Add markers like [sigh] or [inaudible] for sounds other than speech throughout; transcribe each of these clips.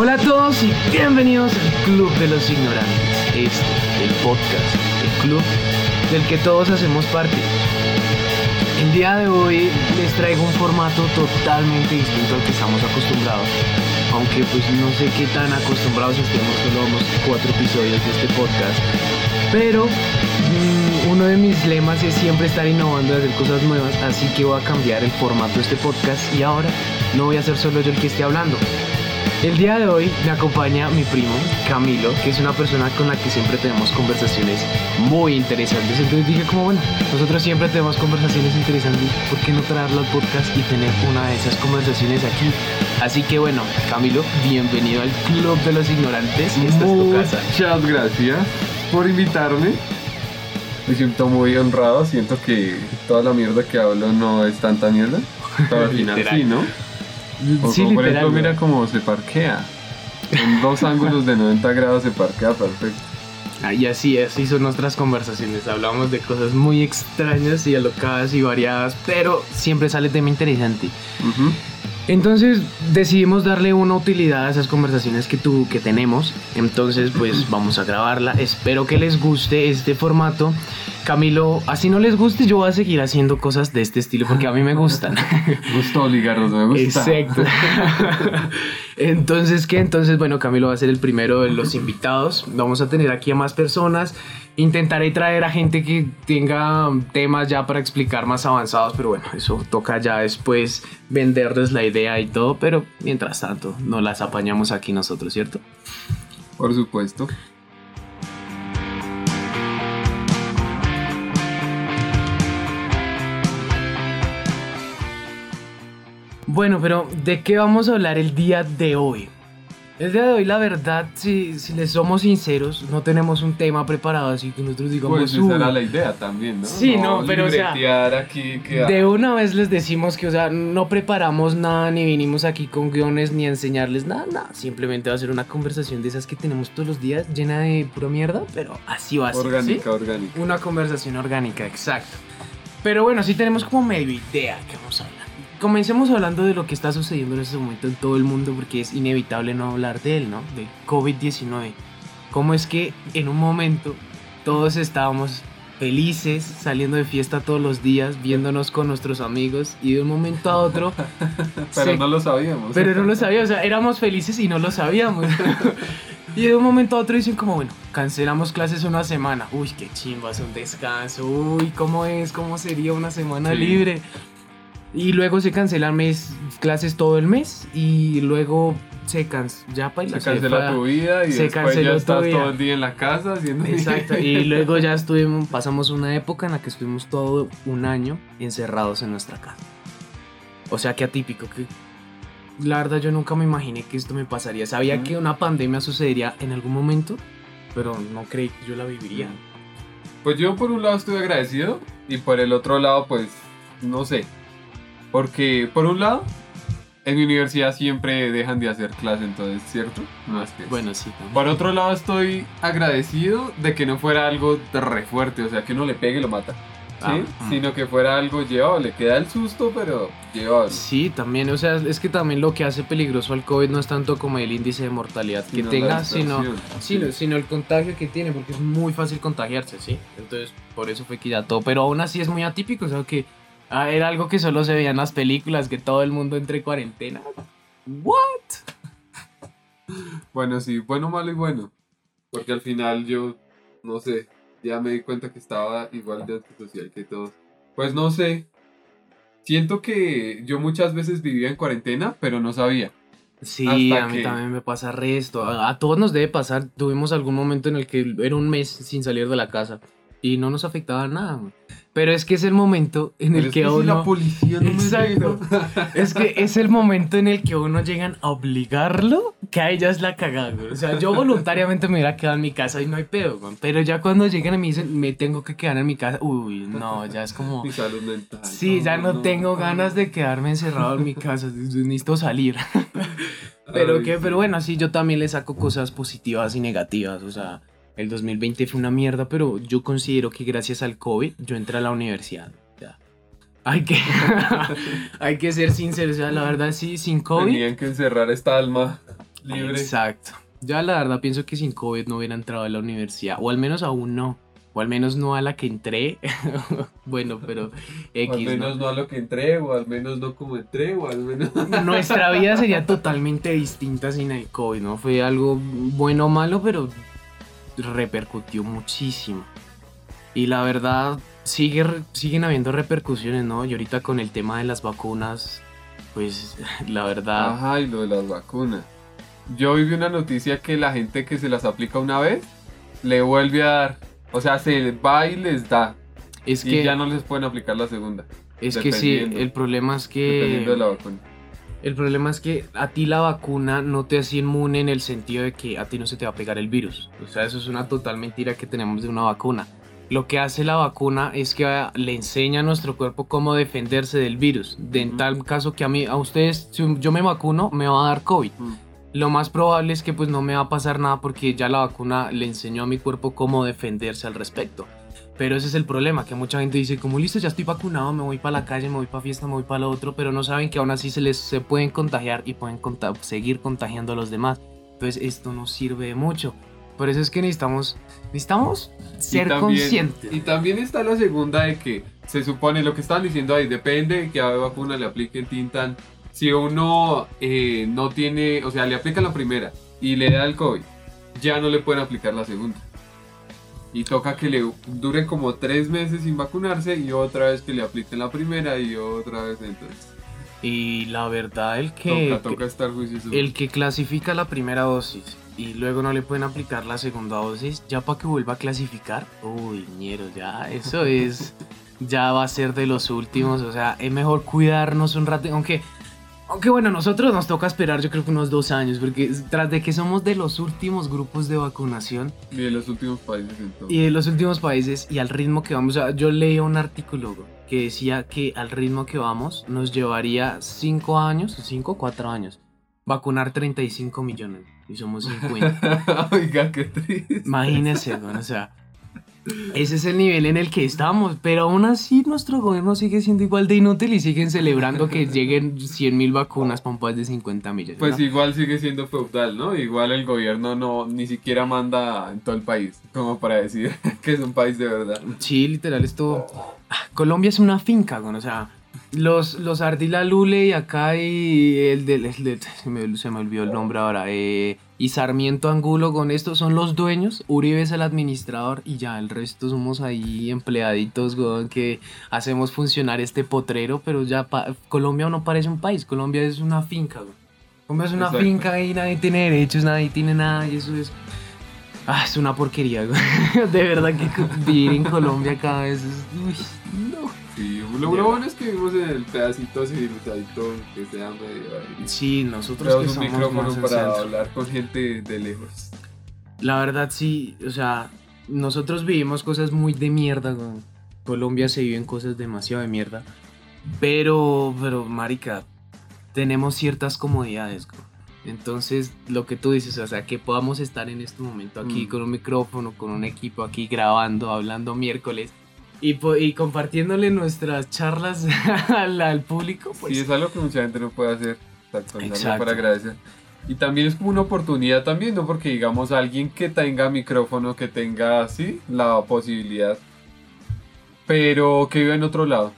Hola a todos y bienvenidos al Club de los Ignorantes. Este, el podcast, el club del que todos hacemos parte. El día de hoy les traigo un formato totalmente distinto al que estamos acostumbrados. Aunque pues no sé qué tan acostumbrados estemos, solo vamos cuatro episodios de este podcast. Pero mm, uno de mis lemas es siempre estar innovando y hacer cosas nuevas, así que voy a cambiar el formato de este podcast y ahora no voy a ser solo yo el que esté hablando. El día de hoy me acompaña mi primo Camilo, que es una persona con la que siempre tenemos conversaciones muy interesantes. Entonces dije como bueno, nosotros siempre tenemos conversaciones interesantes, ¿por qué no traerlo al podcast y tener una de esas conversaciones aquí? Así que bueno, Camilo, bienvenido al Club de los Ignorantes. Esta es tu casa. Muchas gracias por invitarme. Me siento muy honrado, siento que toda la mierda que hablo no es tanta mierda. Pero al final sí, ¿no? O Sí, como por ejemplo, mira cómo se parquea. En dos ángulos de 90 grados se parquea perfecto. Ah, Y así, así son nuestras conversaciones. Hablamos de cosas muy extrañas y alocadas y variadas, pero siempre sale tema interesante. Ujú. Entonces decidimos darle una utilidad a esas conversaciones que, tú, que tenemos. Entonces pues [clears throat] vamos a grabarla. Espero que les guste este formato. Camilo, así no les guste, yo voy a seguir haciendo cosas de este estilo porque a mí me gustan. [laughs] Gusto obligarlos, me gusta. Exacto. [laughs] Entonces, ¿qué? Entonces, bueno, Camilo va a ser el primero de los invitados. Vamos a tener aquí a más personas. Intentaré traer a gente que tenga temas ya para explicar más avanzados, pero bueno, eso toca ya después venderles la idea y todo, pero mientras tanto, no las apañamos aquí nosotros, ¿cierto? Por supuesto. Bueno, pero ¿de qué vamos a hablar el día de hoy? El día de hoy, la verdad, si, si les somos sinceros, no tenemos un tema preparado, así que nosotros digamos... Pues esa "Uy, era la idea también, ¿no? Sí, no, pero, o sea, aquí que De una vez les decimos que, o sea, no preparamos nada, ni vinimos aquí con guiones, ni a enseñarles nada, nada. Simplemente va a ser una conversación de esas que tenemos todos los días, llena de pura mierda, pero así va a ser. ¿sí? orgánica, orgánica. Una conversación orgánica, exacto. Pero bueno, sí tenemos como medio idea que vamos a hablar. Comencemos hablando de lo que está sucediendo en este momento en todo el mundo, porque es inevitable no hablar de él, ¿no? De COVID-19. ¿Cómo es que en un momento todos estábamos felices, saliendo de fiesta todos los días, viéndonos con nuestros amigos, y de un momento a otro... [laughs] Pero se- no lo sabíamos. pero no lo sabíamos, o sea, éramos felices y no lo sabíamos. [laughs] y de un momento a otro dicen como, bueno, cancelamos clases una semana. Uy, qué chimba, es un descanso. Uy, ¿cómo es? ¿Cómo sería una semana Sí. libre? Y luego se cancelan mes, clases todo el mes y luego se cancela, ya paila, Se cancela tu vida y se después canceló ya tu estás vida. todo el día en la casa haciendo [laughs] Exacto, y luego ya estuvimos, pasamos una época en la que estuvimos todo un año encerrados en nuestra casa. O sea, que atípico, que la verdad yo nunca me imaginé que esto me pasaría. Sabía que una pandemia sucedería en algún momento, pero no creí que yo la viviría. Pues yo por un lado estoy agradecido y por el otro lado pues no sé. Porque por un lado en mi universidad siempre dejan de hacer clase entonces, ¿cierto? No es que Bueno, sí. también. Por otro lado estoy agradecido de que no fuera algo re fuerte, o sea que uno le pegue y lo mata. ¿Sí? Ah, mm. Sino que fuera algo llevable, queda el susto pero llevable. Sí, también, o sea, es que también lo que hace peligroso al COVID no es tanto como el índice de mortalidad que Sino tenga, sino, sino, sino el contagio que tiene, porque es muy fácil contagiarse, ¿sí? Entonces, por eso fue que ya todo, pero aún así es muy atípico, o sea, que ah, era algo que solo se veía en las películas, que todo el mundo entre cuarentena. ¿What? Bueno, sí, bueno, malo y bueno. Porque al final yo, no sé, ya me di cuenta que estaba igual de antisocial que todos. Pues no sé. Siento que yo muchas veces vivía en cuarentena, pero no sabía. Sí, Hasta a mí que- también me pasa resto. A, a todos nos debe pasar. Tuvimos algún momento en el que era un mes sin salir de la casa y no nos afectaba nada. Pero es que es el momento en Pero el es que, si uno. la policía no me Exacto. deja. Es que es el momento en el que uno llegan a obligarlo, que a ella es la cagada. O sea, yo voluntariamente me hubiera quedado en mi casa y no hay pedo, güey. Pero ya cuando llegan y me dicen, me tengo que quedar en mi casa, uy, no, ya es como. Mi salud mental. Sí, ya no, tengo ganas de quedarme encerrado en mi casa, [laughs] necesito salir. [laughs] Pero Ay, que, sí. pero bueno, sí, yo también le saco cosas positivas y negativas. O sea, el 2020 fue una mierda, pero yo considero que gracias al COVID yo entré a la universidad. Ya. Hay que, [laughs] hay que ser sinceros, o sea, la verdad sí, sin COVID. Tenían que encerrar esta alma libre. Exacto. Ya la verdad pienso que sin COVID no hubiera entrado a la universidad, o al menos aún no. O al menos no a la que entré. [laughs] bueno, pero X. o al menos ¿no? a lo que entré, o al menos no como entré, o al menos. [laughs] Nuestra vida sería totalmente distinta sin el COVID, ¿no? Fue algo bueno o malo, pero repercutió muchísimo. Y la verdad, sigue, siguen habiendo repercusiones, ¿no? Y ahorita con el tema de las vacunas, pues [laughs] la verdad. Ajá, y lo de las vacunas. Yo vi una noticia que la gente que se las aplica una vez le vuelve a dar. O sea, se va y les da. Es y que ya no les pueden aplicar la segunda. es que sí, el problema es Dependiendo de que la vacuna. El problema es que a ti la vacuna no te hace inmune en el sentido de que a ti no se te va a pegar el virus. O sea, eso es una total mentira que tenemos de una vacuna. Lo que hace la vacuna es que le enseña a nuestro cuerpo cómo defenderse del virus. De en tal caso que a mí, a ustedes, si yo me vacuno, me va a dar COVID. Lo más probable es que pues no me va a pasar nada porque ya la vacuna le enseñó a mi cuerpo cómo defenderse al respecto. Pero ese es el problema, que mucha gente dice, como listo, ya estoy vacunado, me voy para la calle, me voy para fiesta, me voy para lo otro, pero no saben que aún así se les se pueden contagiar y pueden conta- seguir contagiando a los demás. Entonces esto no sirve de mucho. Por eso es que necesitamos, necesitamos ser y también, conscientes. Y también está la segunda de que se supone lo que estaban diciendo ahí, depende de qué vacuna le apliquen Tintan. Si uno eh, no tiene, o sea, le aplican la primera y le da el COVID, ya no le pueden aplicar la segunda. Y toca que le duren como tres meses sin vacunarse y otra vez que le apliquen la primera y otra vez entonces. Y la verdad, el que, toca, toca estar juicioso. el que clasifica la primera dosis y luego no le pueden aplicar la segunda dosis, ya para que vuelva a clasificar, uy, ñero, ya, eso es, ya va a ser de los últimos, o sea, es mejor cuidarnos un rato, aunque, aunque bueno, nosotros nos toca esperar yo creo que unos dos años, porque tras de que somos de los últimos grupos de vacunación Y de los últimos países entonces. y de los últimos países y al ritmo que vamos, o sea, yo leí un artículo que decía que al ritmo que vamos nos llevaría 5 años, 5 o 4 años, vacunar 35 millones y somos 50. [laughs] Oiga, qué triste. Imagínense, güey, o sea, ese es el nivel en el que estamos, pero aún así nuestro gobierno sigue siendo igual de inútil y siguen celebrando que [laughs] lleguen 100 mil vacunas para un país de 50 millones. Pues ¿no? igual sigue siendo feudal, ¿no? Igual el gobierno no ni siquiera manda en todo el país, como para decir [laughs] que es un país de verdad. Sí, literal, esto. Ah, Colombia es una finca, güey, o sea, los, los Ardila Lule y acá y el del. el del- se, me, se me olvidó el nombre ahora. eh, y Sarmiento Angulo con esto son los dueños. Uribe es el administrador y ya el resto somos ahí empleaditos, güey, que hacemos funcionar este potrero, pero ya pa- Colombia no parece un país, Colombia es una finca, güey. Colombia es una Exacto. finca y nadie tiene derechos, nadie tiene nada y eso es. Ah, es una porquería, güey. [laughs] De verdad que vivir en Colombia cada vez es. Uy, no. Lo, lo bueno es que vivimos en el pedacito civilizadito que sea medio ahí. Sí, nosotros que Tenemos un somos micrófono más para centro. hablar con gente de lejos. La verdad, sí, o sea, nosotros vivimos cosas muy de mierda, güey. Colombia se viven cosas demasiado de mierda. Pero, pero, marica, tenemos ciertas comodidades, güey. Entonces, lo que tú dices, o sea, que podamos estar en este momento aquí Mm. con un micrófono, con un equipo aquí grabando, hablando miércoles y, y compartiéndole nuestras charlas [laughs] al, al público, pues sí, es algo que mucha gente no puede hacer. Exacto, Exacto. para agradecer. Y también es como una oportunidad también, ¿no? Porque digamos alguien que tenga micrófono, que tenga así la posibilidad, pero que viva en otro lado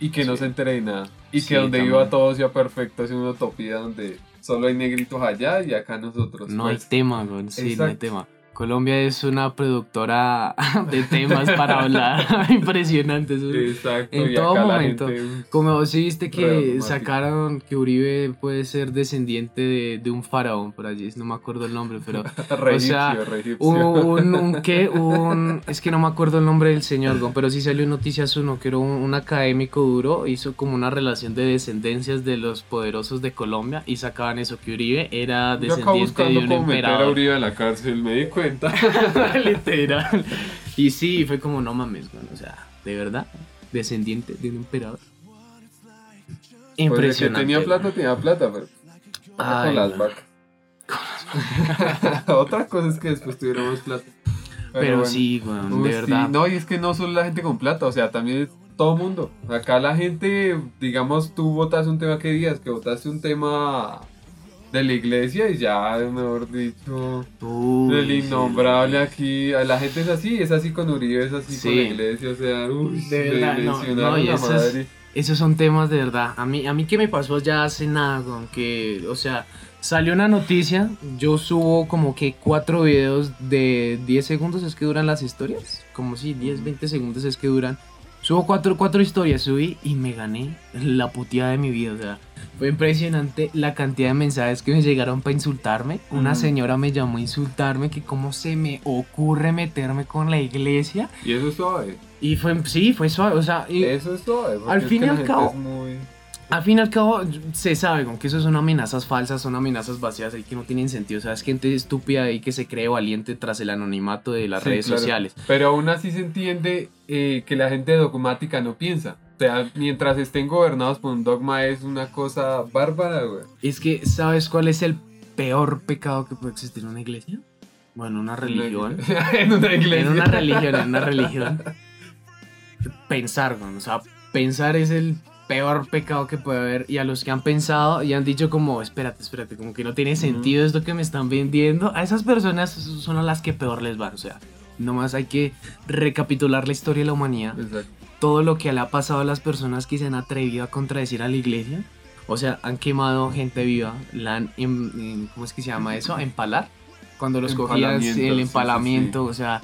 y que no Sí. se entere de nada. Y Sí, que donde también. viva todo sea perfecto, es una utopía donde solo hay negritos allá y acá nosotros. No hay pues. tema, güey. Sí, no hay Exacto. tema. Colombia es una productora [laughs] de temas para hablar [laughs] impresionante. eso es- Exacto, En todo momento. Como si viste que sacaron que Uribe puede ser descendiente de, de un faraón por allí, no me acuerdo el nombre, pero [laughs] Re o sea, re egipcio. un, un, ¿qué? Un, es que no me acuerdo el nombre del señor, pero sí salió en Noticias Uno, que era un, un académico duro, hizo como una relación de descendencias de los poderosos de Colombia y sacaban eso, que Uribe era Yo acabo descendiente de buscando un meter a emperador. Uribe a la cárcel, me di cuenta. [laughs] Literal. Y sí, fue como, no mames, man, o sea, de verdad, descendiente de un emperador. Pues de que Impresionante. tenía plata, tenía plata, pero Ay, con las vacas. [laughs] Otra cosa es que después tuviéramos plata. Pero, bueno. sí, weón, Uy, de sí, verdad. No, y es que no solo la gente con plata, o sea, también es todo mundo. Acá la gente, digamos, tú votas un tema que digas, que votaste un tema de la iglesia y ya, mejor dicho, Uy, el sí. innombrable aquí. a La gente es así, es así con Uribe, es así con la iglesia, o sea, uy, De verdad, me no, mencionaron no, y la eso es- madre. Esos son temas de verdad. A mí, a mí que me pasó ya hace nada, con que, o sea, salió una noticia, yo subo como que cuatro videos de 10 segundos, es que duran las historias, como si 10, 20 segundos es que duran. Subo cuatro, cuatro historias, subí y me gané la puteada de mi vida, o sea, fue impresionante la cantidad de mensajes que me llegaron para insultarme. Una señora me llamó a insultarme que cómo se me ocurre meterme con la iglesia. Y eso es suave. Y fue, sí, fue suave, o sea, y- Eso es suave. al fin y al cabo- muy- Al fin y al cabo, se sabe con que eso son amenazas falsas, son amenazas vacías y que no tienen sentido. O sea, es gente estúpida y que se cree valiente tras el anonimato de las Sí, redes claro. sociales. Pero aún así se entiende eh, que la gente dogmática no piensa. O sea, mientras estén gobernados por un dogma es una cosa bárbara, güey. Es que, ¿sabes cuál es el peor pecado que puede existir en una iglesia? Bueno, una religión. [laughs] en una iglesia. En una religión, en una religión. [laughs] Pensar, güey, o sea, pensar es el peor pecado que puede haber. Y a los que han pensado y han dicho como, espérate, espérate, como que no tiene sentido esto que me están vendiendo, a esas personas son a las que peor les va. O sea, nomás hay que recapitular la historia de la humanidad. Exacto. Todo lo que le ha pasado a las personas que se han atrevido a contradecir a la iglesia. O sea, han quemado gente viva, la han, em- em- ¿cómo es que se llama eso? Empalar. Cuando los cogías Empalamiento, sí, el sí, empalamiento, o sea,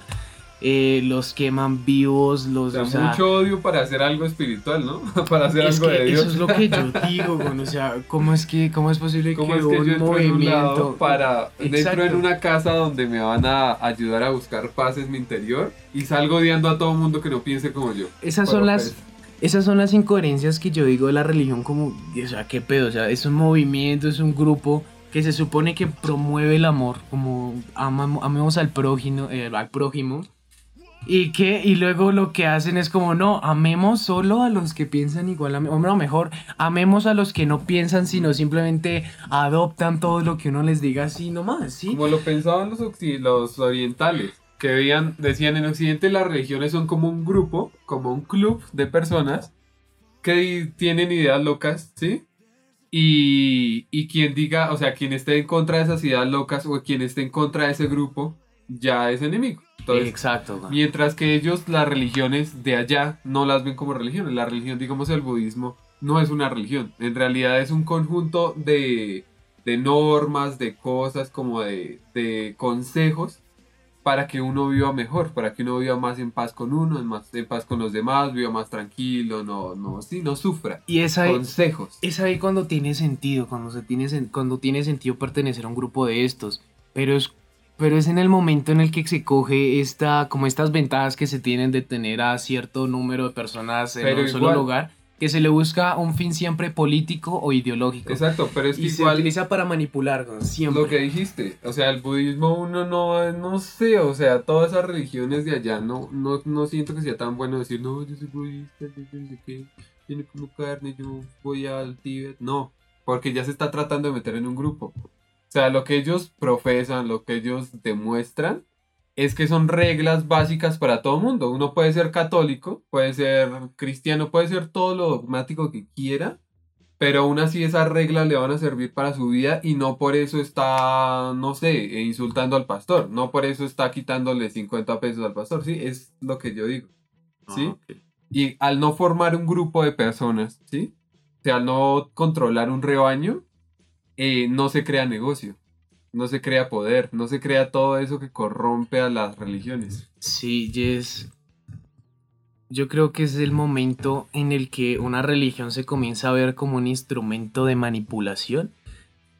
eh, los queman vivos, los... O sea, o sea, mucho odio para hacer algo espiritual, ¿no? [laughs] para hacer es algo que de Dios. eso es lo que yo [laughs] digo, o sea, ¿cómo es que cómo es posible ¿Cómo que es que yo un en movimiento para dentro en una casa donde me van a ayudar a buscar paz en mi interior y salgo odiando a todo mundo que no piense como yo? Esas son las pues, esas son las incoherencias que yo digo de la religión como, o sea, qué pedo, o sea, es un movimiento, es un grupo que se supone que promueve el amor, como amamos, amemos al prójimo, eh, al prójimo. Y que y luego lo que hacen es como no, amemos solo a los que piensan igual a mí, o mejor, amemos a los que no piensan, sino simplemente adoptan todo lo que uno les diga así nomás, ¿sí? Como lo pensaban los, los orientales, que veían, decían en Occidente las religiones son como un grupo, como un club de personas que tienen ideas locas, ¿sí? Y, y quien diga, o sea, quien esté en contra de esas ideas locas o quien esté en contra de ese grupo, ya es enemigo. Entonces, Exacto. Mientras que ellos, las religiones de allá, no las ven como religiones. La religión, digamos el budismo, no es una religión. En realidad es un conjunto de, de normas, de cosas, como de, de consejos para que uno viva mejor, para que uno viva más en paz con uno, en, más, en paz con los demás, viva más tranquilo, no, no, sí, no sufra. Y esa Consejos. Es ahí cuando tiene sentido, cuando, se tiene, cuando tiene sentido pertenecer a un grupo de estos. Pero es, pero es en el momento en el que se coge esta, como estas ventajas que se tienen de tener a cierto número de personas en Pero un solo igual- lugar, que se le busca un fin siempre político o ideológico. Exacto, pero es que y se igual utiliza para manipular, siempre. Lo que dijiste, o sea, el budismo uno no, no sé, o sea, todas esas religiones de allá, no, no, no siento que sea tan bueno decir, no, yo soy budista, yo no sé qué, yo no como carne, yo voy al Tíbet, no, porque ya se está tratando de meter en un grupo. O sea, lo que ellos profesan, lo que ellos demuestran, es que son reglas básicas para todo mundo. Uno puede ser católico, puede ser cristiano, puede ser todo lo dogmático que quiera, pero aún así esas reglas le van a servir para su vida y no por eso está, no sé, insultando al pastor, no por eso está quitándole 50 pesos al pastor, sí, es lo que yo digo, ¿sí? Ah, ok. Y al no formar un grupo de personas, ¿sí? O sea, al no controlar un rebaño, eh, no se crea negocio, no se crea poder, no se crea todo eso que corrompe a las religiones. Sí, Jess. Yo creo que es el momento en el que una religión se comienza a ver como un instrumento de manipulación.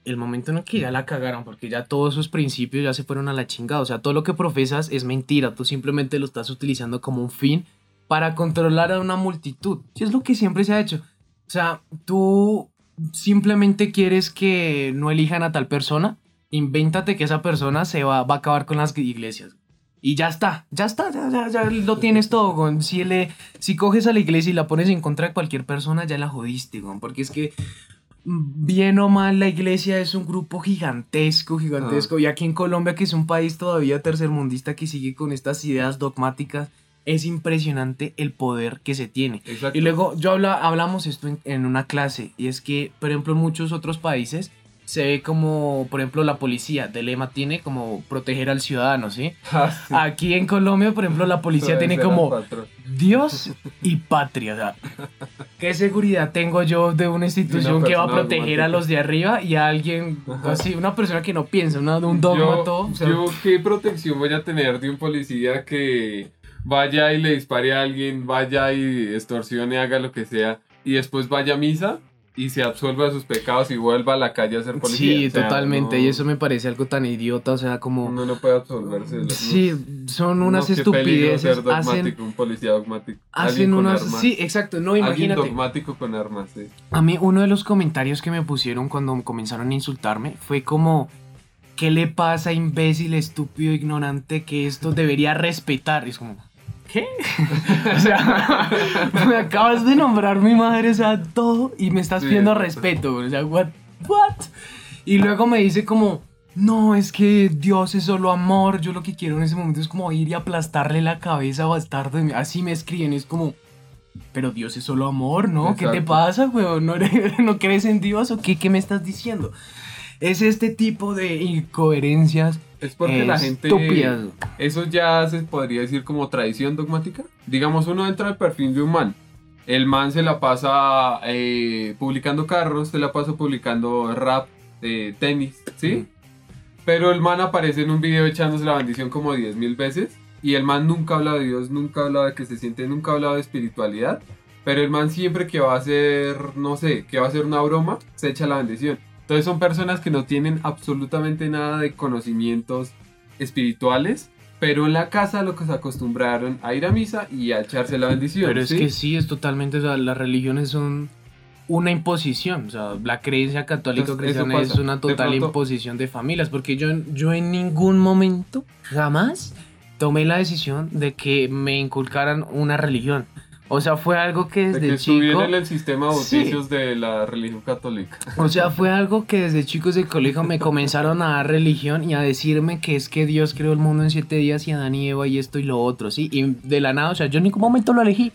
El momento en el que ya la cagaron, porque ya todos sus principios ya se fueron a la chingada. O sea, todo lo que profesas es mentira. Tú simplemente lo estás utilizando como un fin para controlar a una multitud. Y es lo que siempre se ha hecho. O sea, tú simplemente quieres que no elijan a tal persona. Invéntate que esa persona se va, va a acabar con las iglesias. Y ya está, ya está, ya, ya, ya lo tienes todo. Si, le, si coges a la iglesia y la pones en contra de cualquier persona, ya la jodiste. Porque es que, bien o mal, la iglesia es un grupo gigantesco, gigantesco. Y aquí en Colombia, que es un país todavía tercermundista que sigue con estas ideas dogmáticas, es impresionante el poder que se tiene. Exacto. Y luego yo habla, hablamos esto en, en una clase, y es que, por ejemplo, en muchos otros países se ve como, por ejemplo, la policía de lema tiene como proteger al ciudadano, ¿sí? [laughs] Ah, sí. Aquí en Colombia, por ejemplo, la policía tiene como. Dios [laughs] y patria. o sea, ¿Qué seguridad tengo yo de una institución que va a proteger a los de arriba y a alguien Ajá. así, una persona que no piensa, una, un dogma yo, todo? o sea, yo qué protección voy a tener de un policía que vaya y le dispare a alguien, vaya y extorsione, haga lo que sea, y después vaya a misa y se absuelva de sus pecados y vuelva a la calle a ser policía. sí, O sea, totalmente. no- Y eso me parece algo tan idiota, o sea, como... Uno no puede absolverse. de los- Sí, son unas no, estupideces. ser Hacen, un policía dogmático. hacen Alguien unas... armas. Sí, exacto. No, Alguien imagínate. dogmático con armas, sí. A mí uno de los comentarios que me pusieron cuando comenzaron a insultarme fue como, ¿qué le pasa, imbécil, estúpido, ignorante, que esto debería respetar? Y es como, ¿qué? [laughs] o sea, [laughs] me acabas de nombrar mi madre, o sea, todo, y me estás pidiendo respeto, o sea, what, what? Y luego me dice como, no, es que Dios es solo amor, yo lo que quiero en ese momento es como ir y aplastarle la cabeza bastardo, así me escriben, es como... Pero Dios es solo amor, ¿no? ¿Qué te pasa, weón? ¿No, eres- [laughs] ¿No crees en Dios o qué, qué me estás diciendo? Es este tipo de incoherencias Es porque la gente. estúpidas. Eso ya se podría decir como tradición dogmática. Digamos, uno entra al perfil de un man. El man se la pasa eh, publicando carros, se la pasa publicando rap, eh, tenis, ¿sí? Pero el man aparece en un video echándose la bendición como 10 mil veces. Y el man nunca habla de Dios, nunca habla de que se siente, nunca habla de espiritualidad. Pero el man siempre que va a hacer, no sé, que va a hacer una broma, se echa la bendición. Entonces son personas que no tienen absolutamente nada de conocimientos espirituales, pero en la casa lo que se acostumbraron a ir a misa y a echarse la bendición. Pero es que sí, es totalmente, o sea, las religiones son una imposición, o sea, la creencia católica Entonces, cristiana es una total imposición de familias, porque yo, yo en ningún momento, jamás, tomé la decisión de que me inculcaran una religión. O sea, fue algo que De desde que estuviera chico... en el sistema de Sí. bautizos de la religión católica. O sea, fue algo que desde chicos del colegio me comenzaron a dar religión y a decirme que es que Dios creó el mundo en siete días y Adán y Eva y esto y lo otro, ¿sí? Y de la nada, o sea, yo en ningún momento lo elegí.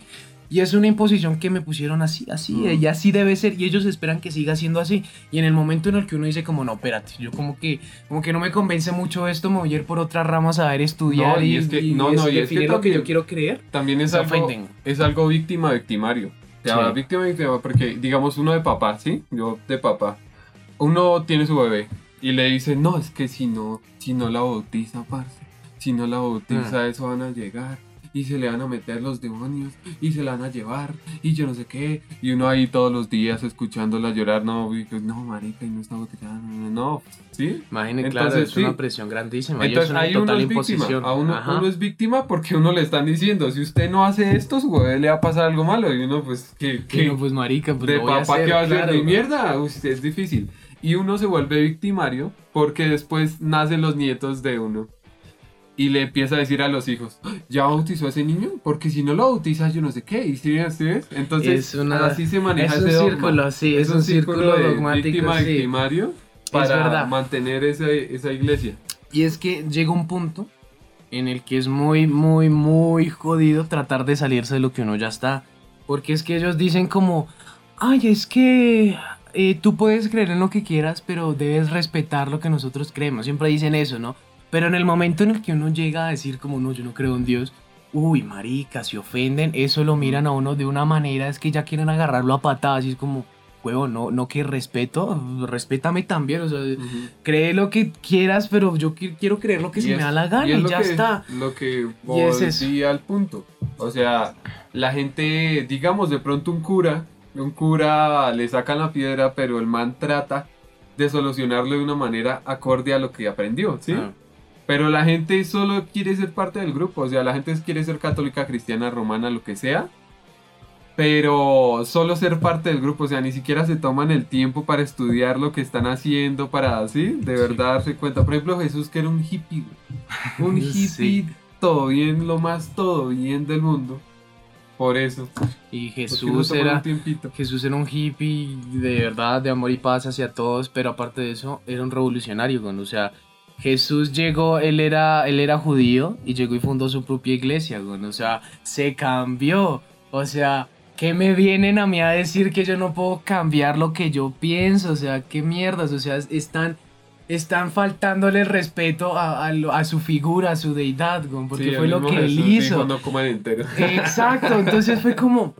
Y es una imposición que me pusieron así, así, Mm. y así debe ser, y ellos esperan que siga siendo así. Y en el momento en el que uno dice como, no, espérate, yo como que, como que no me convence mucho esto, me voy a ir por otras ramas a ver, estudiar No, y, y es que- y- no, no, y es que definir lo que también- yo quiero creer. También es algo, es algo víctima victimario. O sea, Sí. víctima victimario porque, digamos, uno de papá, ¿sí? Yo de papá. Uno tiene su bebé y le dice, no, es que si no, si no la bautiza, parce, si no la bautiza, Mm. eso van a llegar. Y se le van a meter los demonios y se la van a llevar y yo no sé qué. Y uno ahí todos los días escuchándola llorar, no, y no, marica, y no está bautizada, no, no, ¿sí? Imagínate, claro, Entonces, es sí. una presión grandísima. y es Entonces una ahí uno es víctima. imposición. A uno, uno es víctima porque uno le están diciendo, si usted no hace esto, su bebé le va a pasar algo malo. Y uno, pues, que, Que no, pues marica, pues de voy a papá hacer, que va a claro. hacer de mierda, usted es difícil. Y uno se vuelve victimario porque después nacen los nietos de uno. Y le empieza a decir a los hijos, ¿ya bautizó a ese niño? Porque si no lo bautiza, yo no sé qué. ¿Y si ¿sí ves? Entonces, Es una- así se maneja es un ese círculo, sí, es un círculo de dogmático, víctima sí. victimario para verdad. mantener ese- esa iglesia. Y es que llega un punto en el que es muy, muy, muy jodido tratar de salirse de lo que uno ya está. Porque es que ellos dicen como, ay, es que eh, tú puedes creer en lo que quieras, pero debes respetar lo que nosotros creemos. Siempre dicen eso, ¿no? Pero en el momento en el que uno llega a decir como, no, yo no creo en Dios, uy, marica, se ofenden, eso lo miran a uno de una manera, es que ya quieren agarrarlo a patadas y es como, huevo, no, no que respeto, respétame también, o sea, cree lo que quieras, pero yo qui- quiero creer lo que Y se es- me da la gana y ya que- está. Lo que Y es volví al punto. O sea, la gente, digamos, de pronto un cura, un cura le sacan la piedra, pero el man trata de solucionarlo de una manera acorde a lo que aprendió, ¿sí? Ah. Pero la gente solo quiere ser parte del grupo, o sea, la gente quiere ser católica, cristiana, romana, lo que sea. Pero solo ser parte del grupo, o sea, ni siquiera se toman el tiempo para estudiar lo que están haciendo, para así, de verdad darse cuenta. Por ejemplo, Jesús que era un hippie, un [laughs] hippie, Sí. todo bien, lo más todo bien del mundo. Por eso. Y Jesús era, un tiempito. Jesús era un hippie de verdad, de amor y paz hacia todos, pero aparte de eso, era un revolucionario. O sea, Jesús llegó, él era, él era judío y llegó y fundó su propia iglesia, güey. O sea, se cambió. O sea, ¿qué me vienen a mí a decir que yo no puedo cambiar lo que yo pienso? O sea, qué mierdas, o sea, están, están faltándole respeto a, a su figura, a su deidad, güey, porque Sí, fue lo que él dijo, hizo. no coman entero. Exacto, entonces fue como,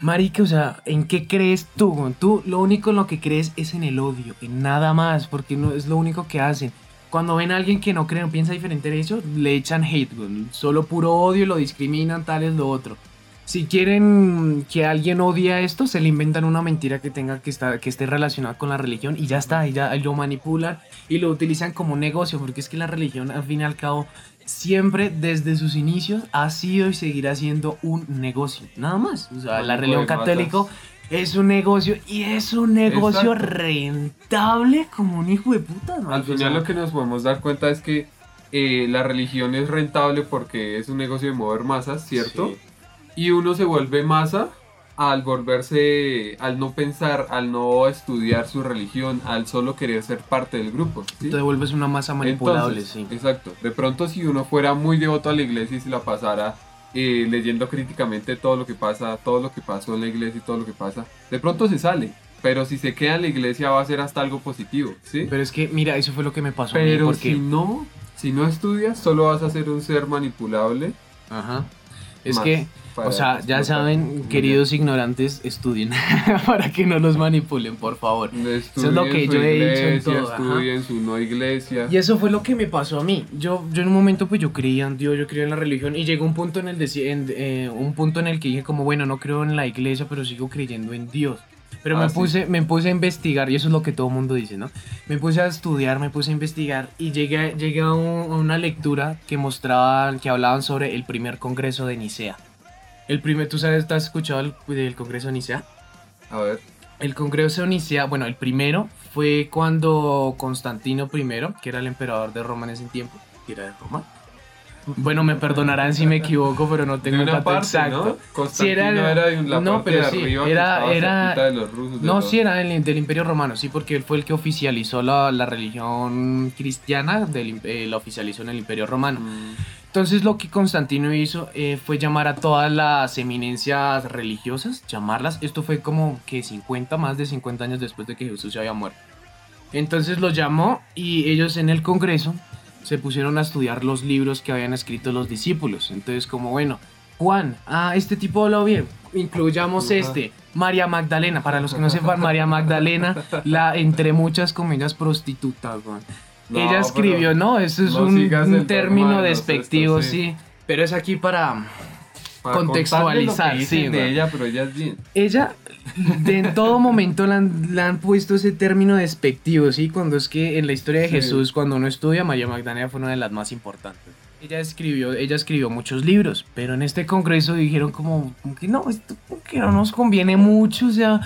marica, o sea, ¿en qué crees tú? güey? Tú lo único en lo que crees es en el odio, en nada más, porque no es lo único que hacen. Cuando ven a alguien que no cree, no piensa diferente de eso, le echan hate, solo puro odio, lo discriminan, tal es lo otro. Si quieren que alguien odie esto, se le inventan una mentira que tenga que estar, que esté relacionada con la religión y ya está, y ya lo manipulan y lo utilizan como negocio, porque es que la religión al fin y al cabo siempre desde sus inicios ha sido y seguirá siendo un negocio, nada más. O sea, la religión católico es un negocio y es un negocio Exacto. rentable como un hijo de puta. ¿no? Al final lo que nos podemos dar cuenta es que eh, la religión es rentable porque es un negocio de mover masas, ¿cierto? Sí. Y uno se vuelve masa al volverse, al no pensar, al no estudiar su religión, al solo querer ser parte del grupo. ¿sí? Te vuelves una masa manipulable, Entonces, sí. Exacto. De pronto si uno fuera muy devoto a la iglesia y se la pasara eh, leyendo críticamente todo lo que pasa, todo lo que pasó en la iglesia y todo lo que pasa, de pronto se sale. Pero si se queda en la iglesia va a ser hasta algo positivo, ¿sí? Pero es que, mira, eso fue lo que me pasó a mí, Pero porque... si no, si no estudias, solo vas a ser un ser manipulable. Ajá. Es Más que, o sea, ya saben, queridos ignorantes, estudien [laughs] para que no los manipulen, por favor. bien. Eso es lo que Estudien yo he dicho en todo. Estudien su no iglesia. Y eso fue lo que me pasó a mí. Yo, yo en un momento pues yo creía en Dios, yo creía en la religión y llegó un punto en el en, eh, un punto en el que dije como bueno, no creo en la iglesia, pero sigo creyendo en Dios. Pero Ah, me sí. puse me puse a investigar y eso es lo que todo el mundo dice, ¿no? Me puse a estudiar, me puse a investigar y llegué, a- llegué a, un- a una lectura que mostraban que hablaban sobre el primer congreso de Nicea. El primer, ¿tú sabes, has escuchado el, del congreso de Nicea? A ver. El Congreso de Nicea, bueno, el primero fue cuando Constantino I, que era el emperador de Roma en ese tiempo, que era de Roma. Bueno, me perdonarán si me equivoco, pero no tengo el dato parte, exacto. ¿no? Constantino era- era, de la no, parte pero de sí, arriba era- era- de los rusos. de No, los- sí era del, del Imperio Romano, sí, porque él fue el que oficializó la, la religión cristiana, del, eh, la oficializó en el Imperio Romano. Mm, Entonces lo que Constantino hizo eh, fue llamar a todas las eminencias religiosas, llamarlas, esto fue como que 50, más de 50 años después de que Jesús ya había muerto. Entonces los llamó y ellos en el Congreso se pusieron a estudiar los libros que habían escrito los discípulos. Entonces como bueno, Juan, ah, este tipo habló bien, incluyamos este, María Magdalena, para los que no sepan, María Magdalena, la entre muchas comillas prostituta. No, Ella escribió, no, eso es no un, término despectivo, sí. Pero es aquí para... para contextualizar, lo que sí, de ella, pero ella es bien. Ella, de en todo momento le han, le han puesto ese término despectivo, ¿sí? Cuando es que en la historia de Sí. Jesús, cuando uno estudia, María Magdalena fue una de las más importantes. Ella escribió, ella escribió muchos libros, pero en este congreso dijeron como, como que no, esto como que no nos conviene mucho, o sea,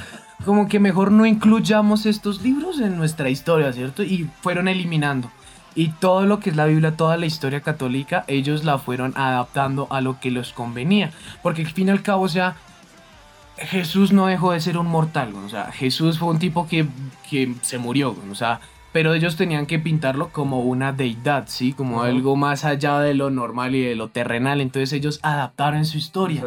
como que mejor no incluyamos estos libros en nuestra historia, ¿cierto? Y fueron eliminando. Y todo lo que es la Biblia, toda la historia católica, ellos la fueron adaptando a lo que les convenía. Porque al fin y al cabo, o sea, Jesús no dejó de ser un mortal, o sea, Jesús fue un tipo que, que se murió, o sea, pero ellos tenían que pintarlo como una deidad, ¿sí? Como algo más allá de lo normal y de lo terrenal, entonces ellos adaptaron su historia.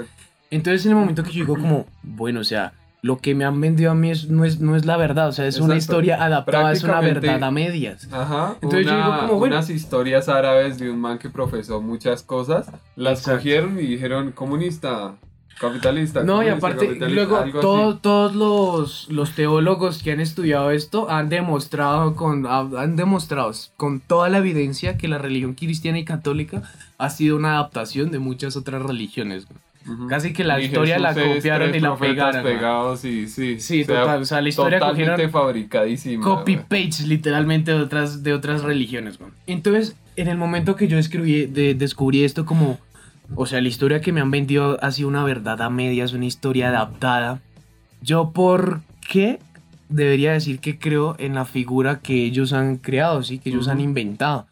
Entonces en el momento que yo digo como, bueno, o sea, lo que me han vendido a mí es- no, es, no es la verdad, o sea, es una historia adaptada, es una verdad a medias. Ajá. Entonces yo digo como, bueno. Unas historias árabes de un man que profesó muchas cosas, las Exacto. cogieron y dijeron comunista, capitalista. No, y aparte, capitalista", luego todo- todos los, los teólogos que han estudiado esto han demostrado con ha- han demostrado con toda la evidencia que la religión cristiana y católica ha sido una adaptación de muchas otras religiones. güey. Casi que la Y historia la Jesús copiaron y la pegaron. pegados y sí. Sí, o sea, total, o sea, la historia totalmente cogieron fabricadísima. copy paste literalmente de otras de otras religiones. Entonces, en el momento que yo escribí de, descubrí esto como o sea, la historia que me han vendido ha sido una verdad a medias, una historia adaptada. Yo, ¿por qué debería decir que creo en la figura que ellos han creado, sí, que ellos han inventado?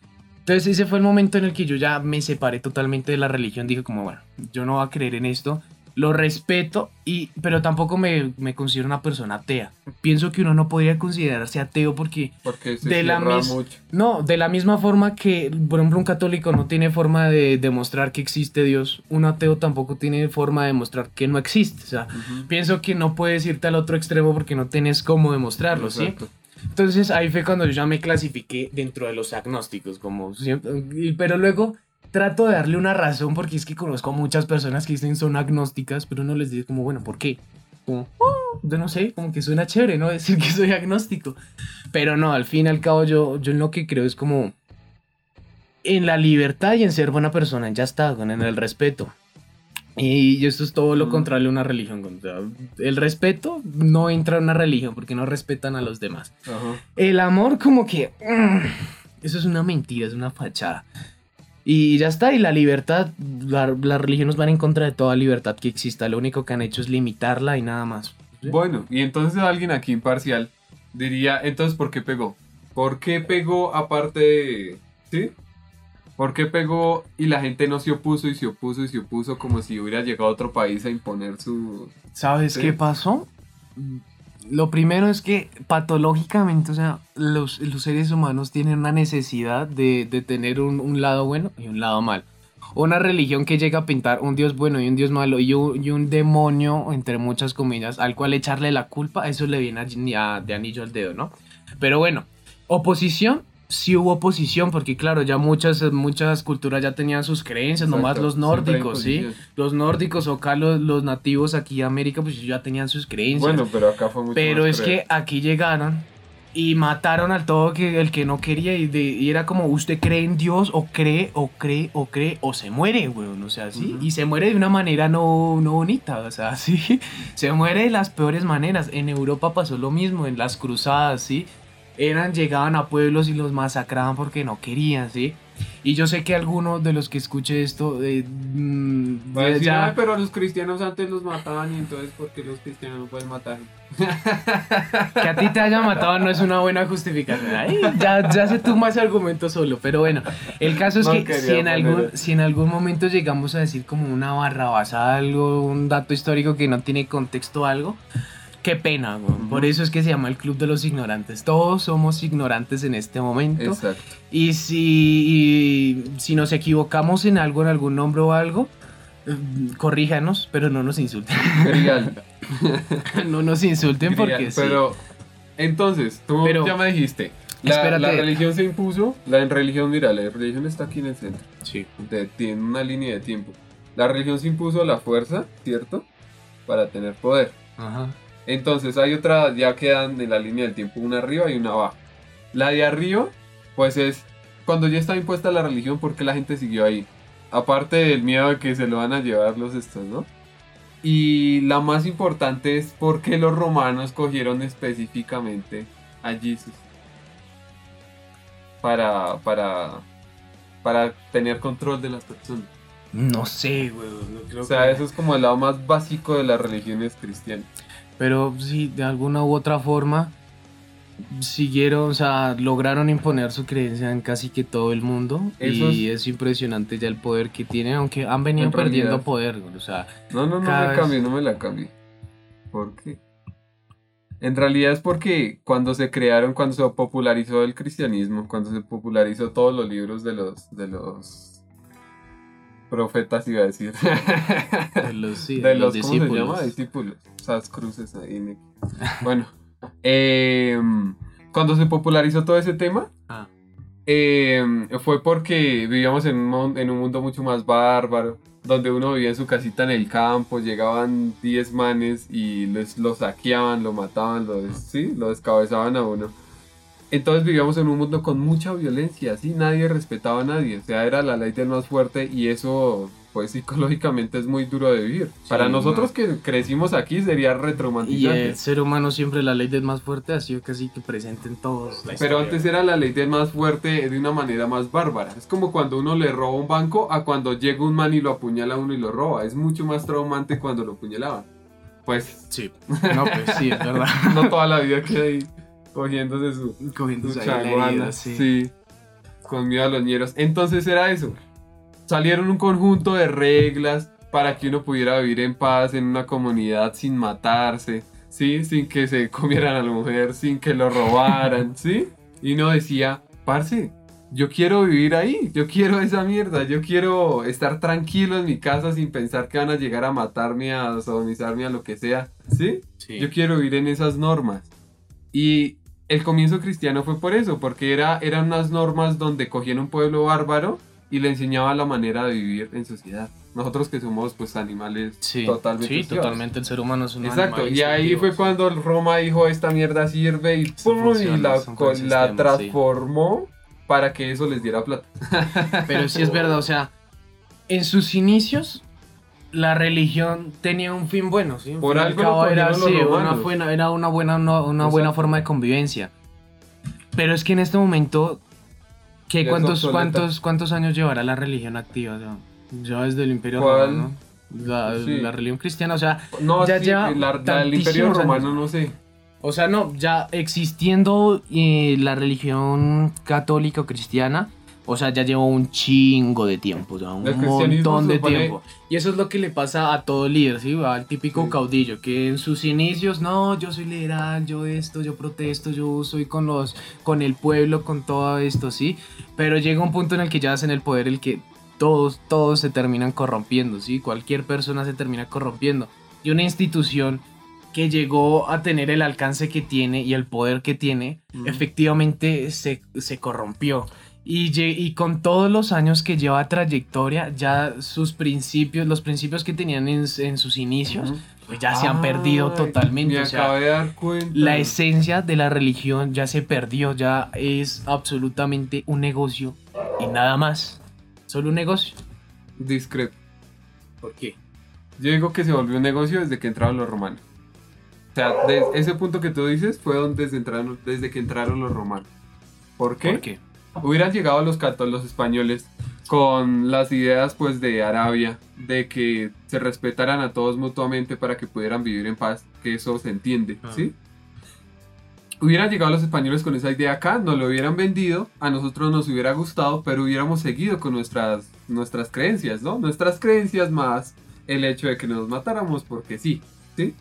Entonces ese fue el momento en el que yo ya me separé totalmente de la religión. Dije como, bueno, yo no voy a creer en esto. lo respeto, y, pero tampoco me, me considero una persona atea. Pienso que uno no podría considerarse ateo porque Porque se De la mis- mucho. no, de la misma forma que, por ejemplo, un católico no tiene forma de demostrar que existe Dios, un ateo tampoco tiene forma de demostrar que no existe. O sea, Ujú. pienso que no puedes irte al otro extremo porque no tienes cómo demostrarlo, ¿sí? Entonces ahí fue cuando yo ya me clasifiqué dentro de los agnósticos, como siempre, pero luego trato de darle una razón porque es que conozco a muchas personas que dicen son agnósticas, pero uno les dice como, bueno, ¿por qué? Como, "Oh", yo no sé, como que suena chévere, ¿no? [laughs] Decir que soy agnóstico. Pero no, al fin y al cabo yo, yo en lo que creo es como en la libertad y en ser buena persona, ya está, con el respeto. Y esto es todo lo Mm. contrario a una religión. el respeto no entra en una religión porque no respetan a los demás. Ajá. El amor como que... mm, eso es una mentira, es una fachada. Y ya está, y la libertad, la- las religiones van en contra de toda libertad que exista. Lo único que han hecho es limitarla y nada más. ¿Sí? Bueno, y entonces alguien aquí imparcial diría, entonces, ¿por qué pegó? ¿Por qué pegó aparte de... ¿Sí? ¿Por qué pegó y la gente no se opuso y se opuso y se opuso como si hubiera llegado a otro país a imponer su... ¿Sabes Sí. qué pasó? Lo primero es que patológicamente, o sea, los, los seres humanos tienen una necesidad de, de tener un, un lado bueno y un lado malo. Una religión que llega a pintar un dios bueno y un dios malo y un, y un demonio, entre muchas comillas, al cual echarle la culpa, eso le viene a- a- de anillo al dedo, ¿no? Pero bueno, oposición, sí hubo oposición, porque claro, ya muchas, muchas culturas ya tenían sus creencias, nomás Exacto, los siempre hay nórdicos, ¿sí? Los nórdicos o acá los, los nativos aquí de América, pues ya tenían sus creencias. Bueno, pero acá fue mucho pero más es que aquí llegaron y mataron al todo que, el que no quería y, de- y era como usted cree en Dios o cree o cree o cree o se muere, weón, o sea, sí, y se muere de una manera no, no bonita, o sea, [laughs] sí, se muere de las peores maneras. En Europa pasó lo mismo, en las cruzadas, sí, eran, llegaban a pueblos y los masacraban porque no querían, sí. Y yo sé que alguno de los que escuche esto, eh, mm, Va a decir, ya- "Ay, pero los cristianos antes los mataban y entonces ¿por qué los cristianos no pueden matar? [laughs] Que a ti te hayan matado no es una buena justificación. Ay, ya, ya se tumba ese argumento solo. Pero bueno, el caso es No que si en, algún, si en algún momento llegamos a decir como una barrabasada, algo, un dato histórico que no tiene contexto algo, qué pena. güey. Por eso es que se llama el Club de los Ignorantes. Todos somos ignorantes en este momento. Exacto. Y si, y si nos equivocamos en algo, en algún nombre o algo, eh, corríjanos, pero no nos insulten. [laughs] No nos insulten porque sí. Pero, entonces, tú Pero- ya me dijiste, la religión se impuso, la religión, mira, la religión está aquí en el centro, Sí. de- tiene una línea de tiempo. La religión se impuso a la fuerza, ¿cierto? Para tener poder. Ajá. Entonces hay otra, ya quedan en la línea del tiempo, una arriba y una abajo. La de arriba, pues es cuando ya está impuesta la religión, ¿por qué la gente siguió ahí? Aparte del miedo de que se lo van a llevar los estos, ¿no? Y la más importante es por qué los romanos cogieron específicamente a Jesús. Para, para, para tener control de las personas. No sé, güey. No creo O sea, que- eso es como el lado más básico de las religiones cristianas. Pero sí, de alguna u otra forma siguieron, o sea, lograron imponer su creencia en casi que todo el mundo. Eso y es impresionante ya el poder que tienen, aunque han venido En perdiendo poder. O sea, No, no, no me vez- cambie, no me la cambie. ¿Por qué? En realidad es porque cuando se crearon, cuando se popularizó el cristianismo, cuando se popularizó todos los libros de los, de los profetas, iba a decir. de los, sí, [laughs] de los, los ¿cómo se discípulos. llama? Discípulos. Esas cruces ahí. Bueno, em, cuando se popularizó todo ese tema, Ah. em, fue porque vivíamos en un, en un mundo mucho más bárbaro, donde uno vivía en su casita en el campo, llegaban 10 manes y les, lo saqueaban, lo mataban, lo, des- ¿sí? lo descabezaban a uno. Entonces vivíamos en un mundo con mucha violencia, ¿sí? Nadie respetaba a nadie, o sea, era la ley del más fuerte y eso, pues psicológicamente es muy duro de vivir. Para nosotros no. que crecimos aquí sería Y retraumatizante. el ser humano siempre la ley del más fuerte ha sido casi que presente en todos. la Pero antes era la ley del más fuerte de una manera más bárbara. Es como cuando uno le roba un banco a cuando llega un man y lo apuñala a uno y lo roba. Es mucho más traumante cuando lo apuñalaban. Pues Sí, no, pues sí, es verdad. [laughs] no toda la vida queda ahí cogiéndose su, Cogiéndose su chaguana, herida, sí. sí. Con miedo a los ñeros. Entonces era eso. Salieron un conjunto de reglas para que uno pudiera vivir en paz en una comunidad sin matarse, ¿sí? Sin que se [laughs] comieran a la mujer, sin que lo robaran, ¿sí? Y uno decía, parce, yo quiero vivir ahí, yo quiero esa mierda, yo quiero estar tranquilo en mi casa sin pensar que van a llegar a matarme, a sodomizarme, a lo que sea, ¿sí? Sí. Yo quiero vivir en esas normas. Y el comienzo cristiano fue por eso, porque era, eran unas normas donde cogían un pueblo bárbaro y le enseñaban la manera de vivir en sociedad. Nosotros que somos pues animales Sí, totalmente sí, totalmente el ser humano es un Exacto, animal y ahí fue cuando Roma dijo esta mierda sirve y, ¡pum! y la, la sistema, transformó para que eso les diera plata. Pero sí es verdad, o sea, en sus inicios la religión tenía un fin bueno, ¿sí? Por Al algo cabo era, sí, una buena, era una buena, una, una buena forma de convivencia. Pero es que en este momento, ¿qué, cuántos, cuántos, ¿cuántos años llevará la religión activa? O sea, ya desde el Imperio ¿Cuál? Romano. La, Sí. la religión cristiana, o sea, No, Ya sí, lleva la, imperio romano años. no sé. o sea, no, ya existiendo eh, la religión católica o cristiana, o sea, ya lleva un chingo de tiempo, o sea, un montón de supone- tiempo. Y eso es lo que le pasa a todo líder, ¿sí? Al típico Sí. caudillo, que en sus inicios, no, yo soy liberal, yo esto, yo protesto, yo soy con los, con el pueblo, con todo esto, ¿sí? Pero llega un punto en el que ya hacen el poder el que todos, todos se terminan corrompiendo, ¿sí? Cualquier persona se termina corrompiendo. Y una institución que llegó a tener el alcance que tiene y el poder que tiene, Ujú. efectivamente se, se corrompió. Y, con todos los años que lleva trayectoria, ya sus principios, los principios que tenían en, en sus inicios, pues ya se han perdido Ay, totalmente. Me o sea, acabé de dar cuenta. la esencia de la religión ya se perdió, ya es absolutamente un negocio y nada más. Solo un negocio. Discreto. ¿Por qué? Yo digo que se volvió un negocio desde que entraron los romanos. O sea, de- ese punto que tú dices fue donde desde, entraron, desde que entraron los romanos. ¿Por qué? ¿Por qué? Hubieran llegado los católicos, los españoles, con las ideas pues de Arabia, de que se respetaran a todos mutuamente para que pudieran vivir en paz, que eso se entiende, Ah. ¿sí? Hubieran llegado los españoles con esa idea acá, nos lo hubieran vendido, a nosotros nos hubiera gustado, pero hubiéramos seguido con nuestras, nuestras creencias, ¿no? Nuestras creencias más el hecho de que nos matáramos porque sí, ¿sí?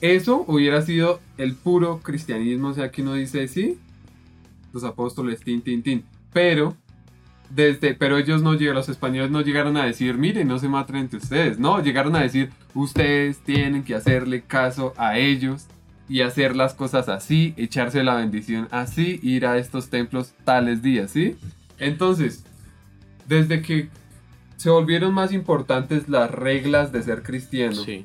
Eso hubiera sido el puro cristianismo, o sea, que uno dice, sí, apóstoles, tin, tin, tin. Pero, desde, pero ellos no llegaron, los españoles no llegaron a decir, miren, no se maten entre ustedes. No, llegaron a decir, ustedes tienen que hacerle caso a ellos y hacer las cosas así, echarse la bendición así, ir a estos templos tales días, ¿sí? Entonces, desde que se volvieron más importantes las reglas de ser cristiano Sí.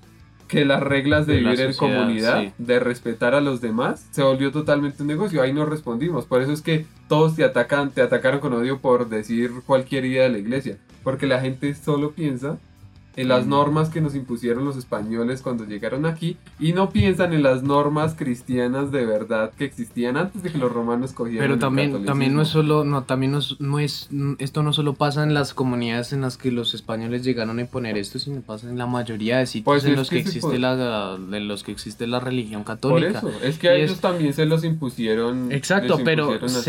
Que las reglas de, vivir en comunidad, sí. de respetar a los demás, se volvió totalmente un negocio. Ahí no respondimos. Por eso es que todos te atacan, te atacaron con odio por decir cualquier idea de la iglesia. Porque la gente solo piensa en las normas que nos impusieron los españoles cuando llegaron aquí y no piensan en las normas cristianas de verdad que existían antes de que los romanos cogieran Pero el también, también no es solo, no, también no es, no es, esto no solo pasa en las comunidades en las que los españoles llegaron a imponer esto, sino pasa en la mayoría de sitios Pues en los que que existe la, de los que existe la religión Por católica. eso, es que a Y ellos es- también se los impusieron. Exacto, pero cosas.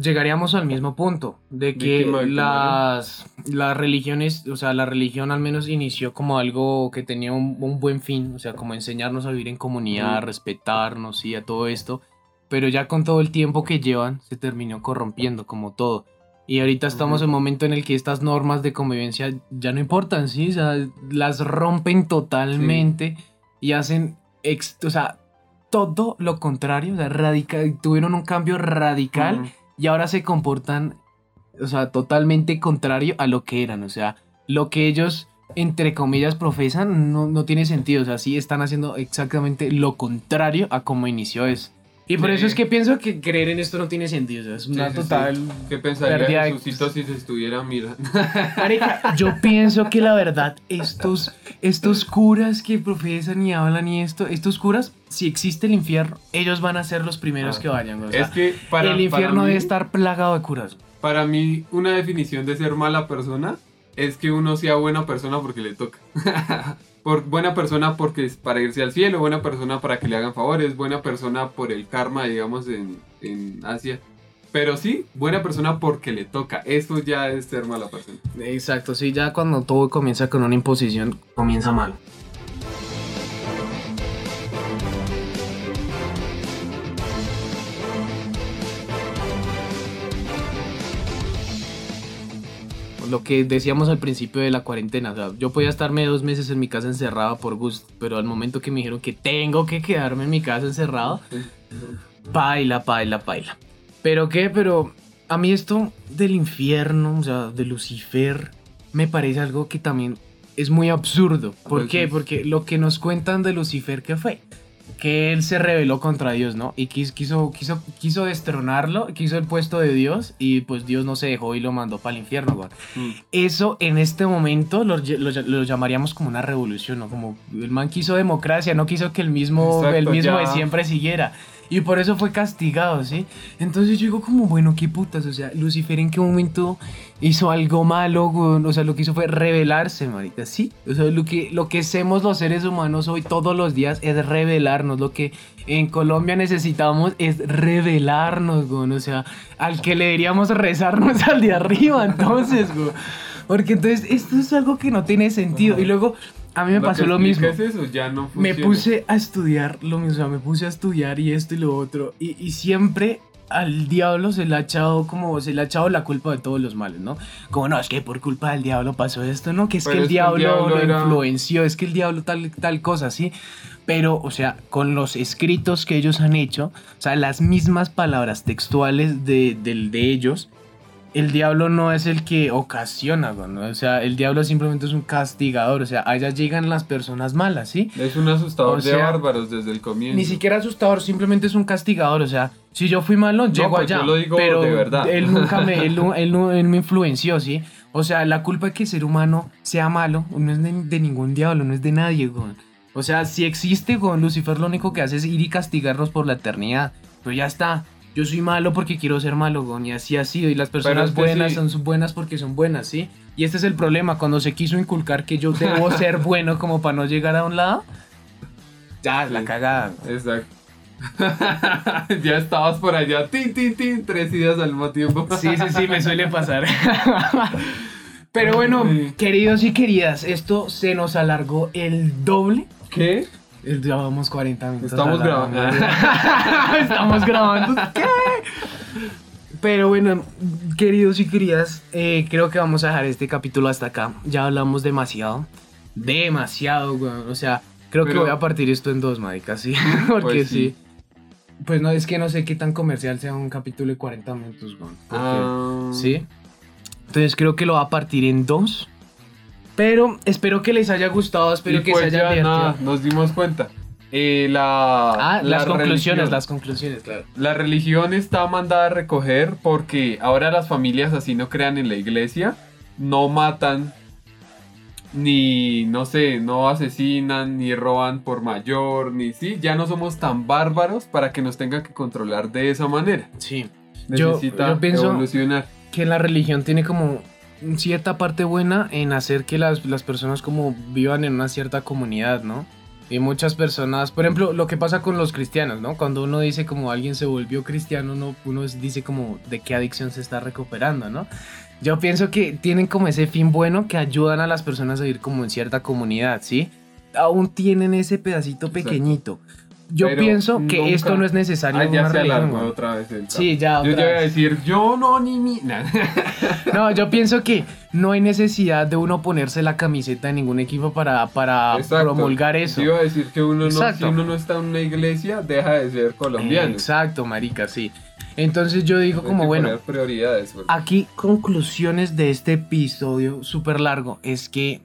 llegaríamos al mismo punto de que Víctima las, las religiones, o sea, la religión al menos inició como algo que tenía un, un buen fin, o sea, como enseñarnos a vivir en comunidad, a respetarnos y a todo esto, pero ya con todo el tiempo que llevan se terminó corrompiendo como todo. Y ahorita estamos en un momento en el que estas normas de convivencia ya no importan, ¿sí? O sea, las rompen totalmente y hacen, ex- o sea, todo lo contrario, o sea, radical, tuvieron un cambio radical Ujú. y ahora se comportan, o sea, totalmente contrario a lo que eran, o sea, lo que ellos, entre comillas, profesan no, no tiene sentido, o sea, sí están haciendo exactamente lo contrario a como inició eso. Y por Sí. eso es que pienso que creer en esto no tiene sentido, o sea, es una Sí, sí, total... ¿Qué pensaría de- Jesucito si se estuviera mirando? [laughs] Marica, yo pienso que la verdad, estos, estos curas que profesan y hablan y esto, estos curas, si existe el infierno, ellos van a ser los primeros Ah. que vayan, o sea, es que para, el infierno para mí, debe estar plagado de curas. Para mí, una definición de ser mala persona es que uno sea buena persona porque le toca. [laughs] por buena persona porque es para irse al cielo, buena persona para que le hagan favores, buena persona por el karma, digamos, en, en Asia. Pero sí, buena persona porque le toca. Eso ya es ser mala persona. Exacto, sí, ya cuando todo comienza con una imposición, comienza mal. Lo que decíamos al principio de la cuarentena, o sea, yo podía estarme dos meses en mi casa encerrado por gusto, pero al momento que me dijeron que tengo que quedarme en mi casa encerrado, paila, paila, paila. Pero qué, pero a mí esto del infierno, o sea, de Lucifer, me parece algo que también es muy absurdo. ¿Por Pues qué? Porque lo que nos cuentan de Lucifer, ¿qué fue? Que él se rebeló contra Dios, ¿no? Y quis- quiso, quiso, quiso destronarlo, quiso el puesto de Dios y pues Dios no se dejó y lo mandó para el infierno, güey. Mm. Eso en este momento lo, ll- lo ll- lo llamaríamos como una revolución, ¿no? Como el man quiso democracia, no quiso que el mismo, Exacto, el mismo de siempre siguiera. Y por eso fue castigado, ¿sí? Entonces yo digo como, bueno, qué putas, o sea, Lucifer en qué momento hizo algo malo, güey? o sea, lo que hizo fue rebelarse, marica, ¿sí? O sea, lo que, lo que hacemos los seres humanos hoy todos los días es rebelarnos, lo que en Colombia necesitamos es rebelarnos, güey, o sea, al que le deberíamos rezarnos al de arriba, entonces, güey. Porque entonces esto es algo que no tiene sentido. Y luego a mí me Lo pasó lo mismo. eso ya no Me puse a estudiar lo mismo, o sea, me puse a estudiar y esto y lo otro. Y, y siempre al diablo se le ha echado como, se le ha echado la culpa de todos los males, ¿no? Como no, es que por culpa del diablo pasó esto, ¿no? Que es Pero que el diablo, diablo lo era- influenció, es que el diablo tal, tal cosa, ¿sí? Pero, o sea, con los escritos que ellos han hecho, o sea, las mismas palabras textuales de, de ellos, el diablo no es el que ocasiona, ¿no? O sea, el diablo simplemente es un castigador, o sea, allá llegan las personas malas, ¿sí? Es un asustador O sea, de bárbaros desde el comienzo. Ni siquiera asustador, simplemente es un castigador. O sea, si yo fui malo, llego pues allá. yo lo digo pero de verdad. Él nunca me, él, [laughs] él él me influenció, ¿sí? O sea, la culpa de que el ser humano sea malo no es de, de ningún diablo, no es de nadie, güey. O sea, si existe, güey, Lucifer lo único que hace es ir y castigarnos por la eternidad. Pero ya está. Yo soy malo porque quiero ser malo, y así ha sido. Y las personas es que buenas sí. son buenas porque son buenas, ¿sí? Y este es el problema, cuando se quiso inculcar que yo debo [laughs] ser bueno como para no llegar a un lado. Ya, la cagada. Exacto. [laughs] ya estabas por allá, tin, tin, tin, tres ideas al mismo tiempo. [laughs] Sí, sí, sí, me suele pasar. Pero bueno, Sí. queridos y queridas, esto se nos alargó el doble. ¿Qué? El- Llevamos 40 minutos. Estamos grabando. [laughs] Estamos grabando. ¿Qué? Pero bueno, queridos y queridas, eh, creo que vamos a dejar este capítulo hasta acá. Ya hablamos demasiado. Demasiado, weón. O sea, creo que voy a partir esto en dos, marica, sí. [laughs] Porque Pues sí. sí. Pues no, es que no sé qué tan comercial sea un capítulo de 40 minutos, weón. Porque- Ah, ¿Sí? Entonces creo que lo va a partir en dos. Pero espero que les haya gustado, espero y que pues se haya ya divertido. nos dimos cuenta. Eh, la, Ah, la las conclusiones, religión. las conclusiones, claro. La religión está mandada a recoger porque ahora las familias así no crean en la iglesia, no matan, ni, no sé, no asesinan, ni roban por mayor, ni sí, ya no somos tan bárbaros para que nos tengan que controlar de esa manera. Sí. Yo- Necesita yo pienso- evolucionar. Que la religión tiene como cierta parte buena en hacer que las, las personas como vivan en una cierta comunidad, ¿no? Y muchas personas, por ejemplo, lo que pasa con los cristianos, ¿no? Cuando uno dice como alguien se volvió cristiano, uno, uno dice como de qué adicción se está recuperando, ¿no? Yo pienso que tienen como ese fin bueno que ayudan a las personas a vivir como en cierta comunidad, ¿sí? Aún tienen ese pedacito Exacto. pequeñito. Yo Pero pienso que nunca- esto no es necesario Ah, en ya una se religión. otra vez el Sí, ya. Yo ya iba a vez. decir, yo no, ni mi. [laughs] No, yo pienso que no hay necesidad de uno ponerse la camiseta de ningún equipo para, para Exacto. promulgar eso. Yo iba a decir que uno no, Exacto. si uno no está en una iglesia, deja de ser colombiano. Exacto, marica, sí. Entonces yo digo Hay como, bueno, prioridades. porque- aquí conclusiones de este episodio súper largo es que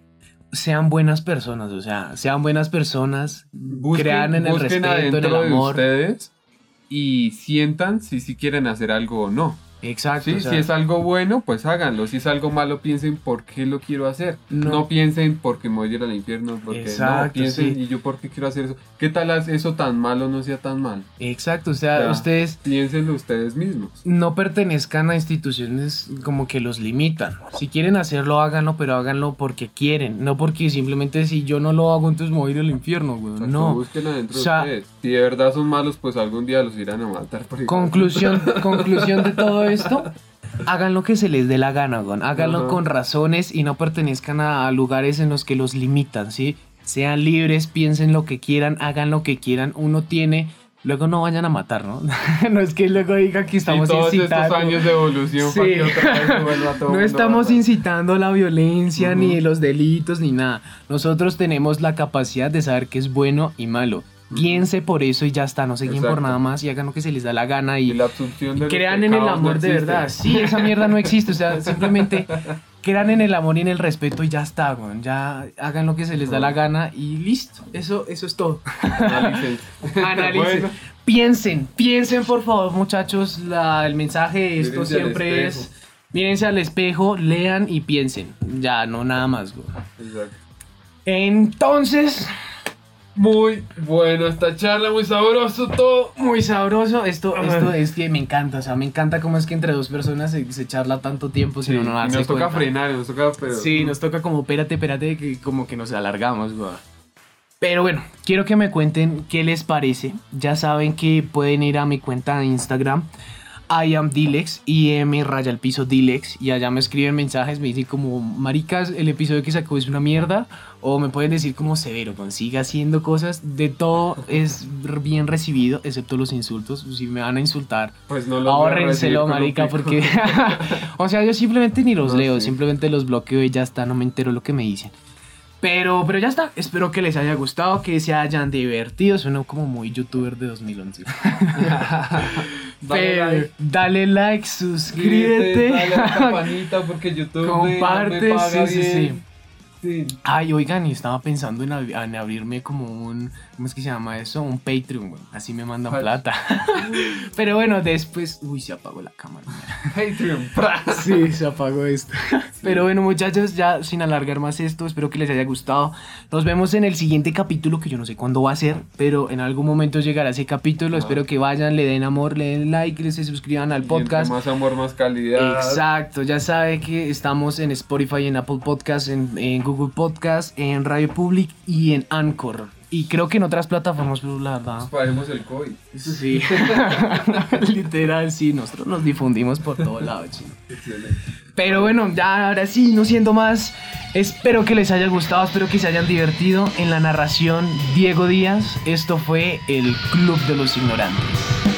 sean buenas personas, o sea, sean buenas personas, Busquen- crean en el respeto, en el de amor. ustedes y sientan si sí quieren hacer algo o no. Exacto. Sí, o sea, si es algo bueno, pues háganlo. Si es algo malo, piensen por qué lo quiero hacer. No. No, piensen porque me voy a ir al infierno. Porque Exacto, no, piensen, sí. ¿y yo por qué quiero hacer eso? ¿Qué tal eso tan malo no sea tan mal? Exacto, o sea, ustedes Piénsenlo ustedes mismos. no pertenezcan a instituciones como que los limitan. Si quieren hacerlo, háganlo, pero háganlo porque quieren, no porque simplemente si yo no lo hago, entonces me voy a ir al infierno, güey. No. O sea- de ustedes. Si de verdad son malos, pues algún día los irán a matar. por. Conclusión, [laughs] conclusión de todo esto. Hagan lo que se les dé la gana. Háganlo con razones y no pertenezcan a, a lugares en los que los limitan, ¿sí? Sean libres, piensen lo que quieran, hagan lo que quieran. Uno tiene, luego no vayan a matar, ¿no? [laughs] no es que luego digan que Y estamos todos incitando. estos años de evolución Sí. para que otra vez vuelva todo [laughs] No estamos a incitando la violencia, Ujú. ni los delitos, ni nada. Nosotros tenemos la capacidad de saber qué es bueno y malo. Guíense por eso y ya está, no se guíen por nada más y hagan lo que se les da la gana Y y, la los crean en el no amor de verdad. Sí, esa mierda no existe, o sea, [laughs] simplemente crean en el amor y en el respeto y ya está, weón. Ya hagan lo que se les da la gana y listo. Eso, eso es todo. Analicen. [laughs] Analicen. Bueno, Piensen, piensen por favor muchachos, la- el mensaje de esto Mírense siempre es, mírense al espejo, lean y piensen, ya no nada más. güey. exacto. Entonces, Muy bueno esta charla, muy sabroso todo. muy sabroso, esto, esto es que me encanta, o sea, me encanta cómo es que entre dos personas se, se charla tanto tiempo sin uno darse nos toca cuenta. frenar, nos toca, pero. Sí, nos toca como, espérate, espérate, que como que nos alargamos, güey. Pero bueno, quiero que me cuenten qué les parece. Ya saben que pueden ir a mi cuenta de Instagram, I am Dilex, IM raya el piso Dilex, y allá me escriben mensajes, me dicen como, maricas, el episodio que sacó es una mierda, o me pueden decir como severo, consiga haciendo cosas, de todo es bien recibido, excepto los insultos, si me van a insultar, Pues no lo Ahórrenselo, marica, porque. [laughs] o sea, yo simplemente ni los No, leo, sí. simplemente los bloqueo y ya está, no me entero lo que me dicen. Pero, pero ya está, espero que les haya gustado, que se hayan divertido. Suena como muy youtuber de 2011. [laughs] Dale Pero, like. dale like, suscríbete. Dale a la [laughs] campanita porque YouTube me- Comparte, me, paga sí, sí, sí. bien. Sí. Ay, oigan, y estaba pensando en, ab- en abrirme como un. ¿Cómo es que se llama eso? Un Patreon, güey. Así me mandan Ay. plata. [laughs] Pero bueno, después. Uy, se apagó la cámara. [laughs] Patreon. [laughs] Sí, se apagó esto. Pero bueno, muchachos, ya sin alargar más esto, espero que les haya gustado. Nos vemos en el siguiente capítulo, que yo no sé cuándo va a ser, pero en algún momento llegará ese capítulo. Espero que vayan, le den amor, le den like, les se suscriban al podcast. Más amor, más calidad. Exacto, ya sabe que estamos en Spotify, en Apple Podcast, en, en Google Podcast, en Radio Public y en Anchor. Y creo que en otras plataformas, pero la verdad. Paremos el COVID. Eso sí. [laughs] Literal, sí, nosotros nos difundimos por todo lado, chino. Excelente. Pero bueno, ya ahora sí, no siendo más, espero que les haya gustado, espero que se hayan divertido en la narración Diego Díaz. Esto fue el Club de los Ignorantes.